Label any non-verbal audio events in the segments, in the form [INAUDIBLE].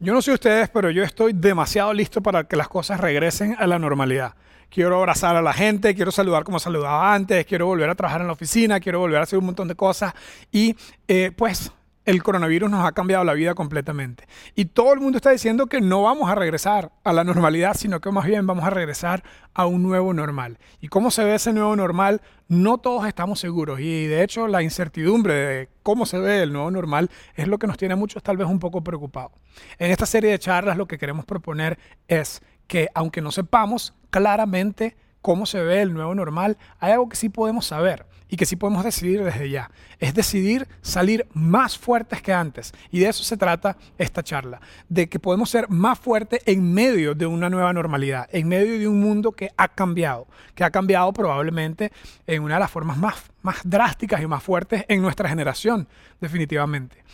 Yo no sé ustedes, pero yo estoy demasiado listo para que las cosas regresen a la normalidad. Quiero abrazar a la gente, quiero saludar como saludaba antes, quiero volver a trabajar en la oficina, quiero volver a hacer un montón de cosas. Y eh, pues el coronavirus nos ha cambiado la vida completamente. Y todo el mundo está diciendo que no vamos a regresar a la normalidad, sino que más bien vamos a regresar a un nuevo normal. ¿Y cómo se ve ese nuevo normal? No todos estamos seguros. Y de hecho la incertidumbre de cómo se ve el nuevo normal es lo que nos tiene a muchos tal vez un poco preocupados. En esta serie de charlas lo que queremos proponer es que aunque no sepamos claramente cómo se ve el nuevo normal, hay algo que sí podemos saber y que sí podemos decidir desde ya. Es decidir salir más fuertes que antes. Y de eso se trata esta charla, de que podemos ser más fuertes en medio de una nueva normalidad, en medio de un mundo que ha cambiado, que ha cambiado probablemente en una de las formas más, más drásticas y más fuertes en nuestra generación, definitivamente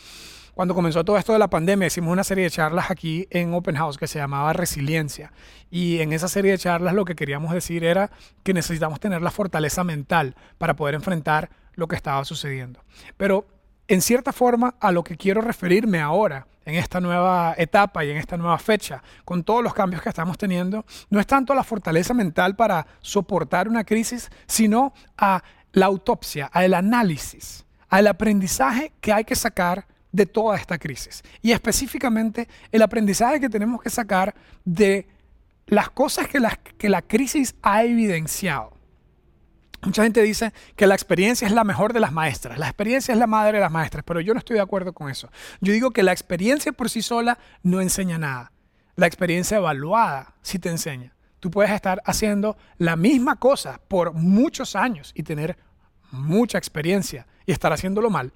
cuando comenzó todo esto de la pandemia, hicimos una serie de charlas aquí en Open House que se llamaba Resiliencia. Y en esa serie de charlas lo que queríamos decir era que necesitamos tener la fortaleza mental para poder enfrentar lo que estaba sucediendo. Pero en cierta forma a lo que quiero referirme ahora, en esta nueva etapa y en esta nueva fecha, con todos los cambios que estamos teniendo, no es tanto la fortaleza mental para soportar una crisis, sino a la autopsia, al análisis, al aprendizaje que hay que sacar de toda esta crisis. Y específicamente el aprendizaje que tenemos que sacar de las cosas que la, que la crisis ha evidenciado. Mucha gente dice que la experiencia es la mejor de las maestras, la experiencia es la madre de las maestras, pero yo no estoy de acuerdo con eso. Yo digo que la experiencia por sí sola no enseña nada. La experiencia evaluada sí te enseña. Tú puedes estar haciendo la misma cosa por muchos años y tener mucha experiencia y estar haciéndolo mal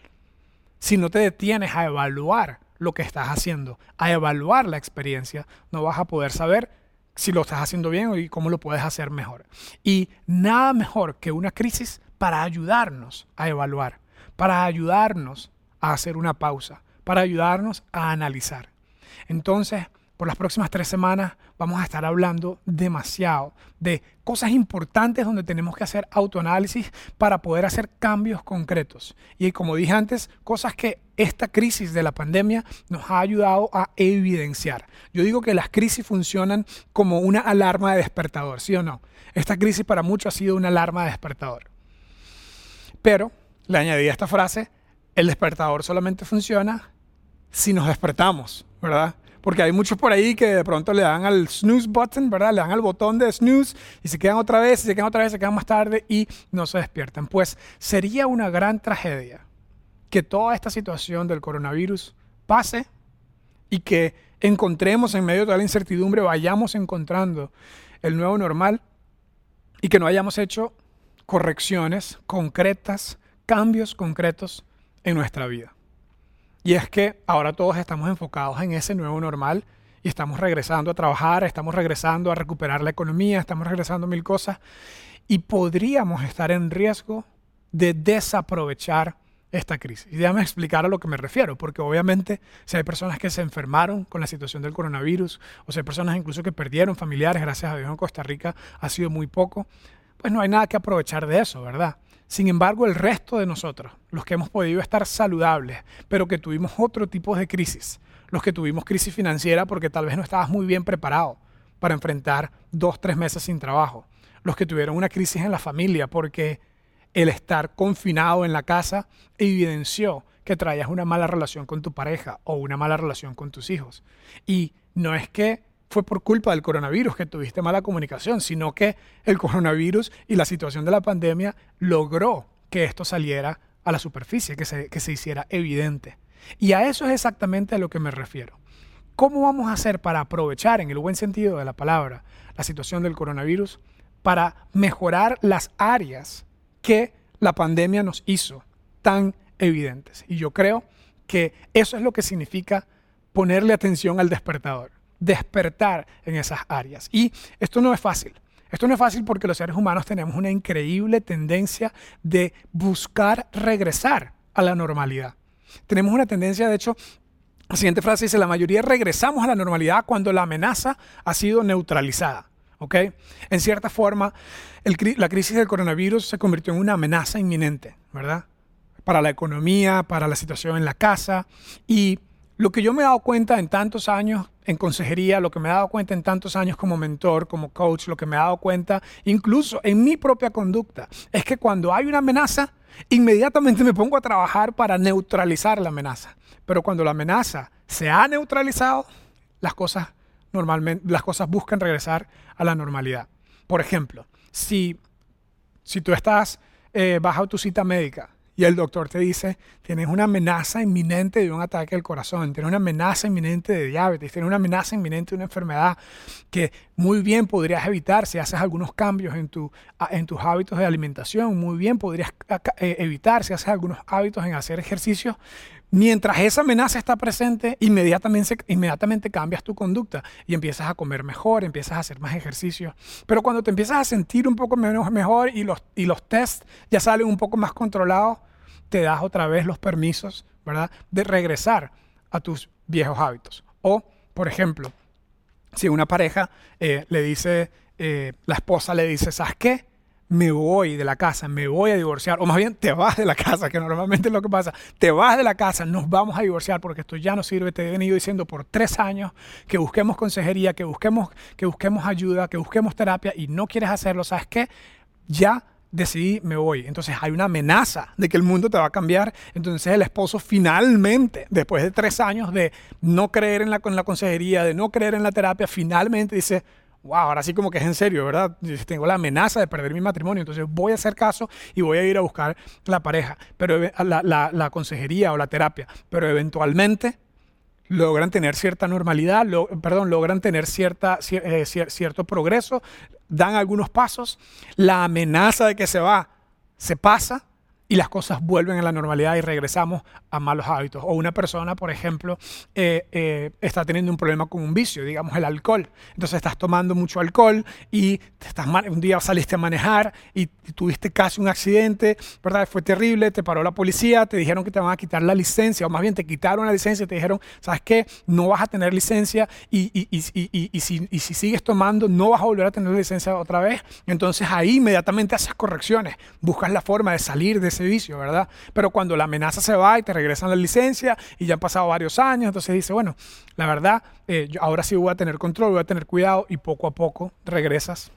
si no te detienes a evaluar lo que estás haciendo, a evaluar la experiencia, no vas a poder saber si lo estás haciendo bien y cómo lo puedes hacer mejor. Y nada mejor que una crisis para ayudarnos a evaluar, para ayudarnos a hacer una pausa, para ayudarnos a analizar. Entonces, por las próximas tres semanas vamos a estar hablando demasiado de cosas importantes donde tenemos que hacer autoanálisis para poder hacer cambios concretos. Y como dije antes, cosas que esta crisis de la pandemia nos ha ayudado a evidenciar. Yo digo que las crisis funcionan como una alarma de despertador, ¿sí o no? Esta crisis para muchos ha sido una alarma de despertador. Pero le añadí a esta frase, el despertador solamente funciona si nos despertamos, ¿verdad? Porque hay muchos por ahí que de pronto le dan al snooze button, ¿verdad? Le dan al botón de snooze y se quedan otra vez, se quedan otra vez, se quedan más tarde y no se despiertan. Pues sería una gran tragedia que toda esta situación del coronavirus pase y que encontremos en medio de toda la incertidumbre, vayamos encontrando el nuevo normal y que no hayamos hecho correcciones concretas, cambios concretos en nuestra vida. Y es que ahora todos estamos enfocados en ese nuevo normal y estamos regresando a trabajar, estamos regresando a recuperar la economía, estamos regresando mil cosas y podríamos estar en riesgo de desaprovechar esta crisis. Y déjame explicar a lo que me refiero, porque obviamente si hay personas que se enfermaron con la situación del coronavirus, o si hay personas incluso que perdieron familiares, gracias a Dios en Costa Rica ha sido muy poco, pues no hay nada que aprovechar de eso, ¿verdad? Sin embargo, el resto de nosotros, los que hemos podido estar saludables, pero que tuvimos otro tipo de crisis, los que tuvimos crisis financiera porque tal vez no estabas muy bien preparado para enfrentar dos, tres meses sin trabajo, los que tuvieron una crisis en la familia porque el estar confinado en la casa evidenció que traías una mala relación con tu pareja o una mala relación con tus hijos. Y no es que fue por culpa del coronavirus que tuviste mala comunicación, sino que el coronavirus y la situación de la pandemia logró que esto saliera a la superficie, que se, que se hiciera evidente. Y a eso es exactamente a lo que me refiero. ¿Cómo vamos a hacer para aprovechar, en el buen sentido de la palabra, la situación del coronavirus para mejorar las áreas que la pandemia nos hizo tan evidentes? Y yo creo que eso es lo que significa ponerle atención al despertador despertar en esas áreas. Y esto no es fácil. Esto no es fácil porque los seres humanos tenemos una increíble tendencia de buscar regresar a la normalidad. Tenemos una tendencia, de hecho, la siguiente frase dice, la mayoría regresamos a la normalidad cuando la amenaza ha sido neutralizada. ¿ok? En cierta forma, la crisis del coronavirus se convirtió en una amenaza inminente, ¿verdad? Para la economía, para la situación en la casa y lo que yo me he dado cuenta en tantos años en consejería, lo que me he dado cuenta en tantos años como mentor, como coach, lo que me he dado cuenta incluso en mi propia conducta, es que cuando hay una amenaza, inmediatamente me pongo a trabajar para neutralizar la amenaza. Pero cuando la amenaza se ha neutralizado, las cosas normalmente, las cosas buscan regresar a la normalidad. Por ejemplo, si, si tú estás eh, tu cita médica y el doctor te dice, tienes una amenaza inminente de un ataque al corazón, tienes una amenaza inminente de diabetes, tienes una amenaza inminente de una enfermedad que muy bien podrías evitar si haces algunos cambios en, tu, en tus hábitos de alimentación, muy bien podrías eh, evitar si haces algunos hábitos en hacer ejercicio. Mientras esa amenaza está presente, inmediatamente, inmediatamente cambias tu conducta y empiezas a comer mejor, empiezas a hacer más ejercicio. Pero cuando te empiezas a sentir un poco menos mejor y los, y los tests ya salen un poco más controlados, te das otra vez los permisos, ¿verdad? De regresar a tus viejos hábitos. O, por ejemplo, si una pareja eh, le dice, eh, la esposa le dice, ¿sabes qué? Me voy de la casa, me voy a divorciar, o más bien te vas de la casa, que normalmente es lo que pasa, te vas de la casa, nos vamos a divorciar porque esto ya no sirve, te he venido diciendo por tres años que busquemos consejería, que busquemos, que busquemos ayuda, que busquemos terapia y no quieres hacerlo, ¿sabes qué? Ya decidí, me voy. Entonces hay una amenaza de que el mundo te va a cambiar. Entonces el esposo finalmente, después de tres años de no creer en la, en la consejería, de no creer en la terapia, finalmente dice, wow, ahora sí como que es en serio, ¿verdad? Tengo la amenaza de perder mi matrimonio, entonces voy a hacer caso y voy a ir a buscar la pareja, pero la, la, la consejería o la terapia. Pero eventualmente logran tener cierta normalidad, perdón, logran tener cierta, eh, cierto progreso, dan algunos pasos, la amenaza de que se va se pasa y las cosas vuelven a la normalidad y regresamos a malos hábitos. O una persona, por ejemplo, eh, eh, está teniendo un problema con un vicio, digamos el alcohol. Entonces estás tomando mucho alcohol y estás un día saliste a manejar y tuviste casi un accidente, ¿verdad? Fue terrible, te paró la policía, te dijeron que te van a quitar la licencia, o más bien te quitaron la licencia y te dijeron, ¿sabes qué? No vas a tener licencia y, y, y, y si, si sigues tomando no vas a volver a tener licencia otra vez. Entonces ahí inmediatamente haces correcciones, buscas la forma de salir de ese vicio, ¿verdad? Pero cuando la amenaza se va y te regresan la licencia y ya han pasado varios años, entonces dice, bueno, la verdad, eh, yo ahora sí voy a tener control, voy a tener cuidado y poco a poco regresas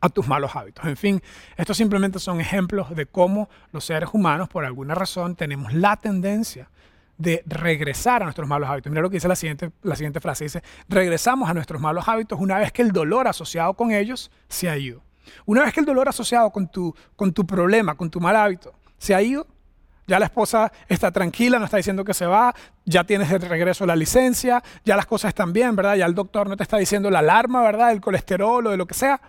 a tus malos hábitos. En fin, estos simplemente son ejemplos de cómo los seres humanos, por alguna razón, tenemos la tendencia de regresar a nuestros malos hábitos. Mira lo que dice la siguiente, la siguiente frase. Dice, regresamos a nuestros malos hábitos una vez que el dolor asociado con ellos se ha ido. Una vez que el dolor asociado con tu, con tu problema, con tu mal hábito, se ha ido, ya la esposa está tranquila, no está diciendo que se va, ya tienes de regreso la licencia, ya las cosas están bien, ¿verdad? Ya el doctor no te está diciendo la alarma, ¿verdad? El colesterol o de lo que sea.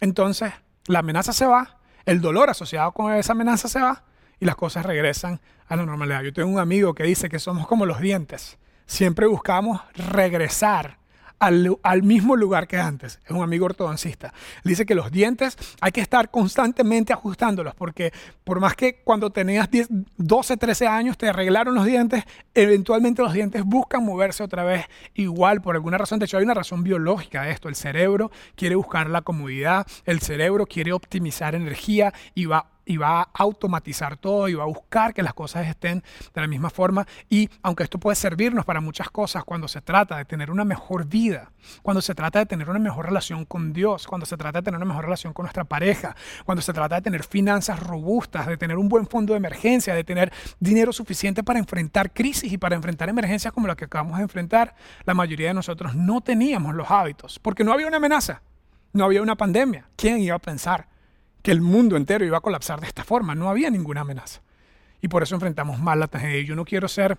Entonces, la amenaza se va, el dolor asociado con esa amenaza se va y las cosas regresan a la normalidad. Yo tengo un amigo que dice que somos como los dientes. Siempre buscamos regresar al, mismo lugar que antes. Es un amigo ortodoncista. Dice que los dientes hay que estar constantemente ajustándolos porque por más que cuando tenías 10, 12, 13 años te arreglaron los dientes, eventualmente los dientes buscan moverse otra vez igual por alguna razón. De hecho, hay una razón biológica de esto. El cerebro quiere buscar la comodidad, el cerebro quiere optimizar energía y va y va a automatizar todo y va a buscar que las cosas estén de la misma forma. Y aunque esto puede servirnos para muchas cosas cuando se trata de tener una mejor vida, cuando se trata de tener una mejor relación con Dios, cuando se trata de tener una mejor relación con nuestra pareja, cuando se trata de tener finanzas robustas, de tener un buen fondo de emergencia, de tener dinero suficiente para enfrentar crisis y para enfrentar emergencias como la que acabamos de enfrentar, la mayoría de nosotros no teníamos los hábitos porque no había una amenaza. No había una pandemia. ¿Quién iba a pensar que el mundo entero iba a colapsar de esta forma. No había ninguna amenaza. Y por eso enfrentamos mal la tragedia. Yo no quiero ser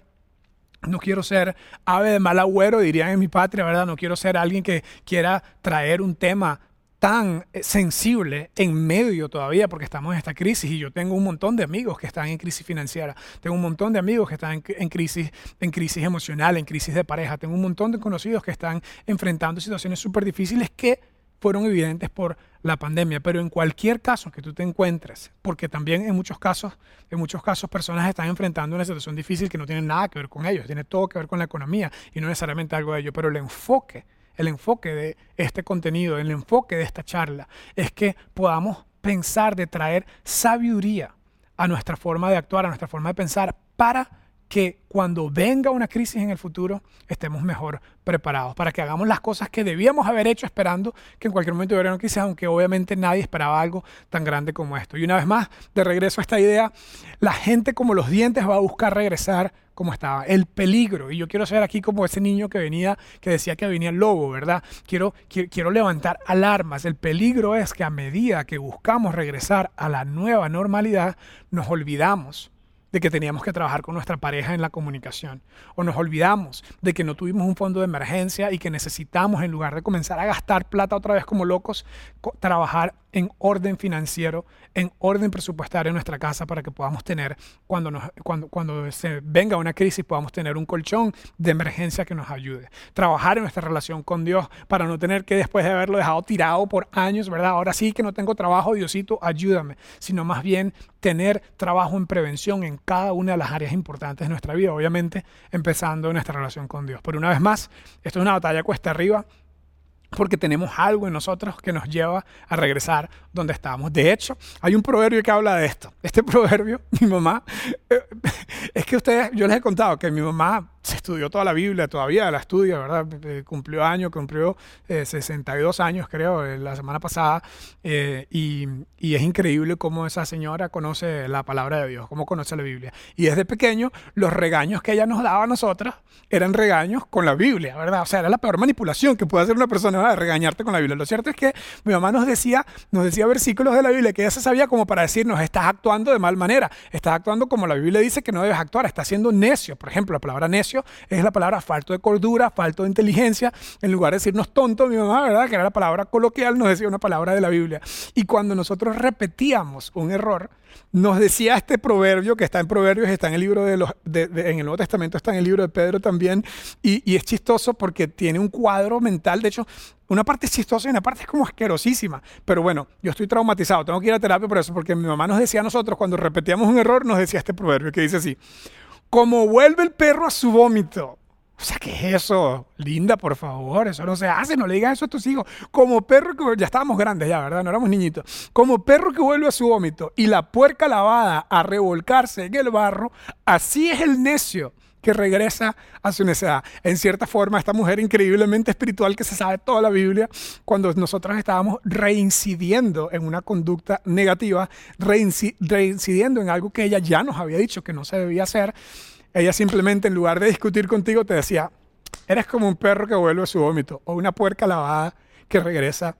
no quiero ser ave de mal agüero, dirían en mi patria, ¿verdad? No quiero ser alguien que quiera traer un tema tan eh, sensible en medio todavía porque estamos en esta crisis y yo tengo un montón de amigos que están en crisis financiera, tengo un montón de amigos que están en, crisis, en crisis emocional, en crisis de pareja, tengo un montón de conocidos que están enfrentando situaciones súper difíciles que fueron evidentes por la pandemia, pero en cualquier caso que tú te encuentres, porque también en muchos casos, en muchos casos personas están enfrentando una situación difícil que no tiene nada que ver con ellos, tiene todo que ver con la economía y no necesariamente algo de ello, pero el enfoque, el enfoque de este contenido, el enfoque de esta charla es que podamos pensar de traer sabiduría a nuestra forma de actuar, a nuestra forma de pensar para que cuando venga una crisis en el futuro estemos mejor preparados, para que hagamos las cosas que debíamos haber hecho esperando que en cualquier momento hubiera una crisis, aunque obviamente nadie esperaba algo tan grande como esto. Y una vez más, de regreso a esta idea, la gente como los dientes va a buscar regresar como estaba. El peligro, y yo quiero ser aquí como ese niño que venía, que decía que venía el lobo, ¿verdad? Quiero, quiero, quiero levantar alarmas. El peligro es que a medida que buscamos regresar a la nueva normalidad, nos olvidamos de que teníamos que trabajar con nuestra pareja en la comunicación. O nos olvidamos de que no tuvimos un fondo de emergencia y que necesitamos, en lugar de comenzar a gastar plata otra vez como locos, trabajar en orden financiero, en orden presupuestario en nuestra casa para que podamos tener, cuando, cuando, cuando se venga una crisis, podamos tener un colchón de emergencia que nos ayude. Trabajar en nuestra relación con Dios para no tener que después de haberlo dejado tirado por años, ¿verdad? Ahora sí que no tengo trabajo, Diosito, ayúdame. Sino más bien tener trabajo en prevención en cada una de las áreas importantes de nuestra vida, obviamente empezando nuestra relación con Dios. Pero una vez más, esto es una batalla cuesta arriba, porque tenemos algo en nosotros que nos lleva a regresar donde estábamos. De hecho, hay un proverbio que habla de esto. Este [LAUGHS] proverbio, mi mamá, eh, es que ustedes, yo les he contado que mi mamá se estudió toda la Biblia, todavía la estudia, ¿verdad? Eh, cumplió años, cumplió 62 eh, años, creo, la semana pasada. y, y, es increíble cómo esa señora conoce la palabra de Dios, cómo conoce la Biblia. Y desde pequeño, los regaños que ella nos daba a nosotras eran regaños con la Biblia, ¿verdad? O sea, era la peor manipulación que puede hacer una persona, ¿verdad? regañarte con la Biblia. Lo cierto es que mi mamá nos decía, nos decía versículos de la Biblia que ella se sabía como para decirnos, estás actuando de mal manera, estás actuando como la Biblia dice que no debes actuar, estás siendo necio. Por ejemplo, la palabra necio es la palabra falto de cordura, falto de inteligencia. En lugar de decirnos tonto, mi mamá, ¿verdad? Que era la palabra coloquial, nos decía una palabra de la Biblia. Y cuando nosotros repetíamos un error, nos decía este proverbio que está en Proverbios, está en el libro de los, en el Nuevo Testamento, está en el libro de Pedro también, y, y, es chistoso porque tiene un cuadro mental, de hecho, una parte es chistosa y una parte es como asquerosísima, pero bueno, yo estoy traumatizado, tengo que ir a terapia por eso, porque mi mamá nos decía a nosotros, cuando repetíamos un error, nos decía este proverbio que dice así, como vuelve el perro a su vómito, o sea, ¿qué es eso? Linda, por favor, eso no se hace, no le digas eso a tus hijos. Como perro que ya estábamos grandes ya, ¿verdad? No éramos niñitos. Como perro que vuelve a su vómito y la puerca lavada a revolcarse en el barro, así es el necio que regresa a su necedad. En cierta forma, esta mujer increíblemente espiritual que se sabe toda la Biblia, cuando nosotros estábamos reincidiendo en una conducta negativa, reincidiendo en algo que ella ya nos había dicho que no se debía hacer, ella simplemente en lugar de discutir contigo te decía, eres como un perro que vuelve a su vómito o una puerca lavada que regresa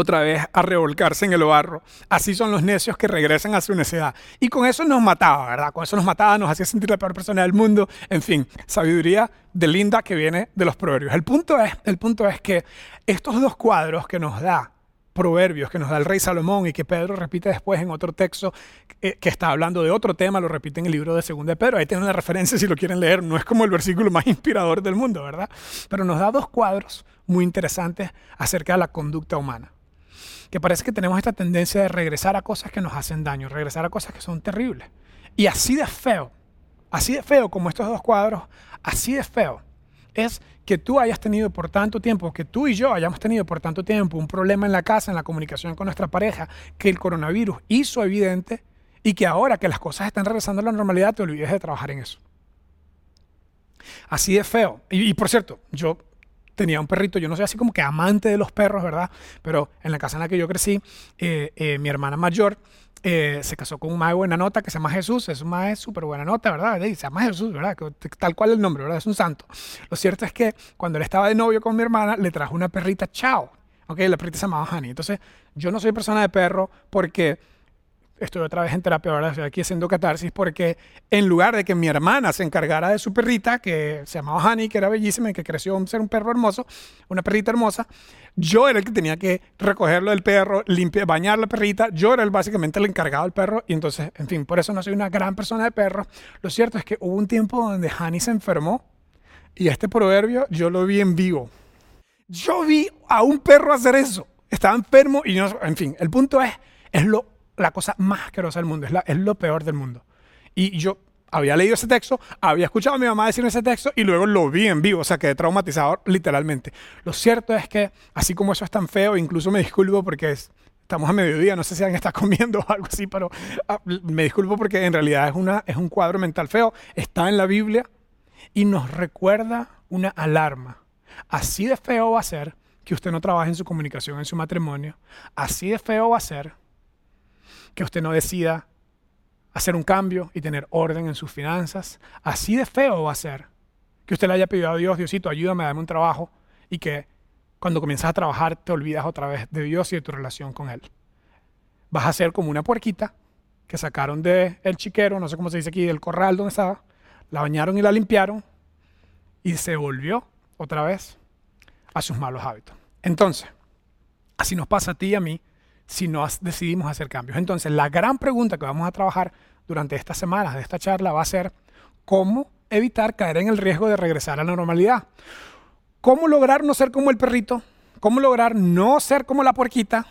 otra vez a revolcarse en el barro. Así son los necios que regresan a su necedad. Y con eso nos mataba, ¿verdad? Con eso nos mataba, nos hacía sentir la peor persona del mundo. En fin, sabiduría de linda que viene de los proverbios. El punto es, el punto es que estos dos cuadros que nos da proverbios que nos da el rey Salomón y que Pedro repite después en otro texto eh, que está hablando de otro tema, lo repite en el libro de Segunda de Pedro. Ahí tienen la referencia si lo quieren leer. No es como el versículo más inspirador del mundo, ¿verdad? Pero nos da dos cuadros muy interesantes acerca de la conducta humana. Que parece que tenemos esta tendencia de regresar a cosas que nos hacen daño, regresar a cosas que son terribles. Y así de feo, así de feo como estos dos cuadros, así de feo es que tú hayas tenido por tanto tiempo, que tú y yo hayamos tenido por tanto tiempo un problema en la casa, en la comunicación con nuestra pareja, que el coronavirus hizo evidente y que ahora que las cosas están regresando a la normalidad te olvides de trabajar en eso. Así de feo. Y, por cierto, yo tenía un perrito, yo no soy así como que amante de los perros, ¿verdad? Pero en la casa en la que yo crecí, eh, eh, mi hermana mayor eh, se casó con un mae buena nota que se llama Jesús, es un mae súper buena nota, ¿verdad? se llama Jesús, ¿verdad? Tal cual el nombre, ¿verdad? Es un santo. Lo cierto es que cuando él estaba de novio con mi hermana, le trajo una perrita Chao, ¿ok? La perrita se llamaba Honey. Entonces, yo no soy persona de perro porque estoy otra vez en terapia, ahora estoy aquí haciendo catarsis, porque en lugar de que mi hermana se encargara de su perrita, que se llamaba Honey, que era bellísima y que creció a ser un perro hermoso, una perrita hermosa, yo era el que tenía que recogerlo del perro, limpiar, bañar la perrita, yo era el, básicamente el encargado del perro, y entonces, en fin, por eso no soy una gran persona de perros. Lo cierto es que hubo un tiempo donde Honey se enfermó, y este proverbio yo lo vi en vivo. Yo vi a un perro hacer eso. Estaba enfermo y no, en fin, el punto es, es lo la cosa más asquerosa del mundo, es, la, es lo peor del mundo. Y yo había leído ese texto, había escuchado a mi mamá decir ese texto y luego lo vi en vivo, o sea, quedé traumatizado literalmente. Lo cierto es que, así como eso es tan feo, incluso me disculpo porque es, estamos a mediodía, no sé si alguien está [LAUGHS] comiendo o algo así, pero ah, me disculpo porque en realidad es, una, es un cuadro mental feo. Está en la Biblia y nos recuerda una alarma. Así de feo va a ser que usted no trabaje en su comunicación, en su matrimonio. Así de feo va a ser que usted no decida hacer un cambio y tener orden en sus finanzas. Así de feo va a ser que usted le haya pedido a Dios, Diosito, ayúdame, dame un trabajo y que cuando comienzas a trabajar te olvidas otra vez de Dios y de tu relación con Él. Vas a ser como una puerquita que sacaron del el chiquero, no sé cómo se dice aquí, del corral donde estaba, la bañaron y la limpiaron y se volvió otra vez a sus malos hábitos. Entonces, así nos pasa a ti y a mí si no decidimos hacer cambios. Entonces, la gran pregunta que vamos a trabajar durante estas semanas de esta charla va a ser cómo evitar caer en el riesgo de regresar a la normalidad. ¿Cómo lograr no ser como el perrito? ¿Cómo lograr no ser como la puerquita?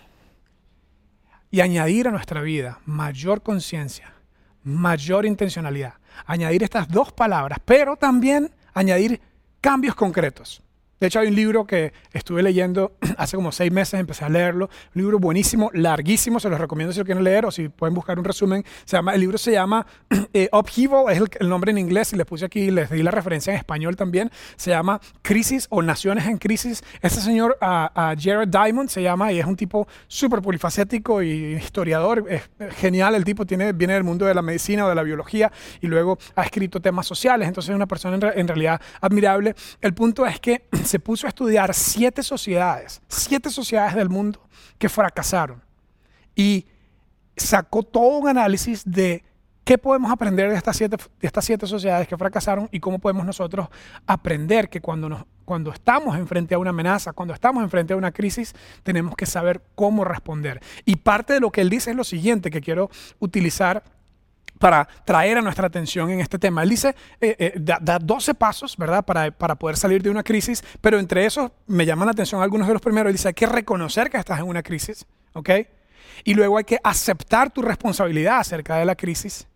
Y añadir a nuestra vida mayor conciencia, mayor intencionalidad. Añadir estas dos palabras, pero también añadir cambios concretos. De hecho, hay un libro que estuve leyendo [CLEARS THROAT] hace como seis meses, empecé a leerlo. Un libro buenísimo, larguísimo, se los recomiendo si lo quieren leer o si pueden buscar un resumen. Se llama, el libro se llama [CLEARS THROAT] eh, Upheaval, es el, nombre en inglés y les puse aquí, les di la referencia en español también. Se llama Crisis o Naciones en Crisis. Este señor, Jared Diamond, se llama y es un tipo súper polifacético y historiador. Es genial, el tipo tiene, viene del mundo de la medicina o de la biología y luego ha escrito temas sociales. Entonces es una persona en, en realidad admirable. El punto es que [CLEARS THROAT] se puso a estudiar siete sociedades, siete sociedades del mundo que fracasaron. Y sacó todo un análisis de qué podemos aprender de estas siete, de estas siete sociedades que fracasaron y cómo podemos nosotros aprender que cuando, nos, cuando estamos enfrente a una amenaza, cuando estamos enfrente a una crisis, tenemos que saber cómo responder. Y parte de lo que él dice es lo siguiente que quiero utilizar para traer a nuestra atención en este tema. Él dice, eh, eh, da, 12 pasos, ¿verdad?, para, para, poder salir de una crisis, pero entre esos me llaman la atención algunos de los primeros. Él dice, hay que reconocer que estás en una crisis, ¿ok? Y luego hay que aceptar tu responsabilidad acerca de la crisis,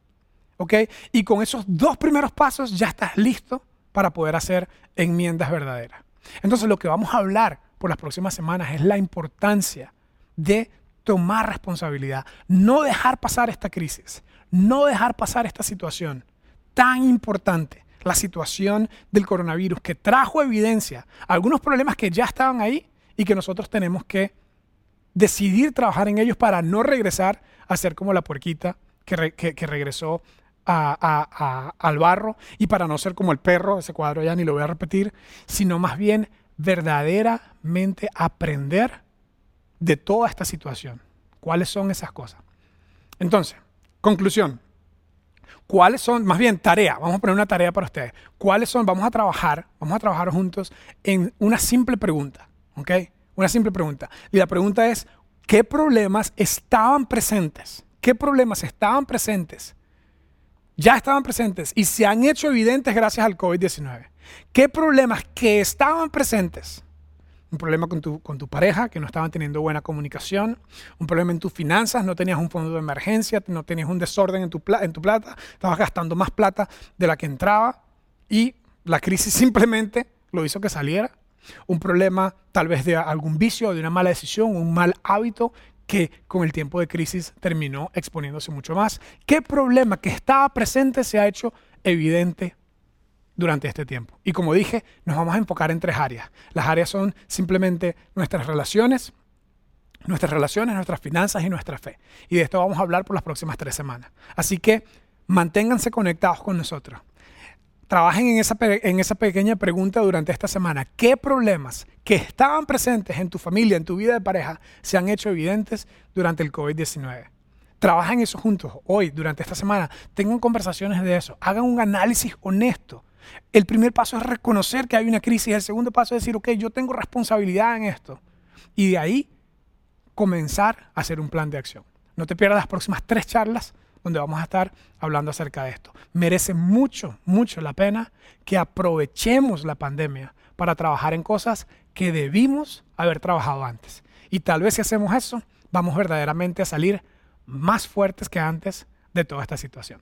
¿ok? Y con esos dos primeros pasos ya estás listo para poder hacer enmiendas verdaderas. Entonces lo que vamos a hablar por las próximas semanas es la importancia de tomar responsabilidad, no dejar pasar esta crisis, no dejar pasar esta situación tan importante, la situación del coronavirus, que trajo evidencia algunos problemas que ya estaban ahí y que nosotros tenemos que decidir trabajar en ellos para no regresar a ser como la puerquita que, regresó al barro y para no ser como el perro, ese cuadro ya ni lo voy a repetir, sino más bien verdaderamente aprender de toda esta situación. ¿Cuáles son esas cosas? Entonces, Conclusión. ¿Cuáles son, más bien tarea, vamos a poner una tarea para ustedes. ¿Cuáles son, vamos a trabajar, vamos a trabajar juntos en una simple pregunta, ¿ok? Una simple pregunta. Y la pregunta es, ¿qué problemas estaban presentes? ¿Qué problemas estaban presentes? Ya estaban presentes y se han hecho evidentes gracias al COVID-19. ¿Qué problemas que estaban presentes un problema con tu, con tu pareja, que no estaban teniendo buena comunicación, un problema en tus finanzas, no tenías un fondo de emergencia, no tenías un desorden en tu, en tu plata, estabas gastando más plata de la que entraba y la crisis [LAUGHS] simplemente lo hizo que saliera. Un problema tal vez de algún vicio, de una mala decisión, un mal hábito que con el tiempo de crisis terminó exponiéndose mucho más. ¿Qué problema que estaba presente se ha hecho evidente durante este tiempo. Y como dije, nos vamos a enfocar en tres áreas. Las áreas son simplemente nuestras relaciones, nuestras relaciones, nuestras finanzas y nuestra fe. Y de esto vamos a hablar por las próximas tres semanas. Así que manténganse conectados con nosotros. Trabajen en esa, en esa pequeña pregunta durante esta semana. ¿Qué problemas que estaban presentes en tu familia, en tu vida de pareja, se han hecho evidentes durante el COVID-19? Trabajen eso juntos hoy, durante esta semana. Tengan conversaciones de eso. Hagan un análisis honesto el primer paso es reconocer que hay una crisis. El segundo paso es decir, ok, yo tengo responsabilidad en esto. Y de ahí comenzar a hacer un plan de acción. No te pierdas las próximas tres charlas donde vamos a estar hablando acerca de esto. Merece mucho, mucho la pena que aprovechemos la pandemia para trabajar en cosas que debimos haber trabajado antes. Y tal vez si hacemos eso, vamos verdaderamente a salir más fuertes que antes de toda esta situación.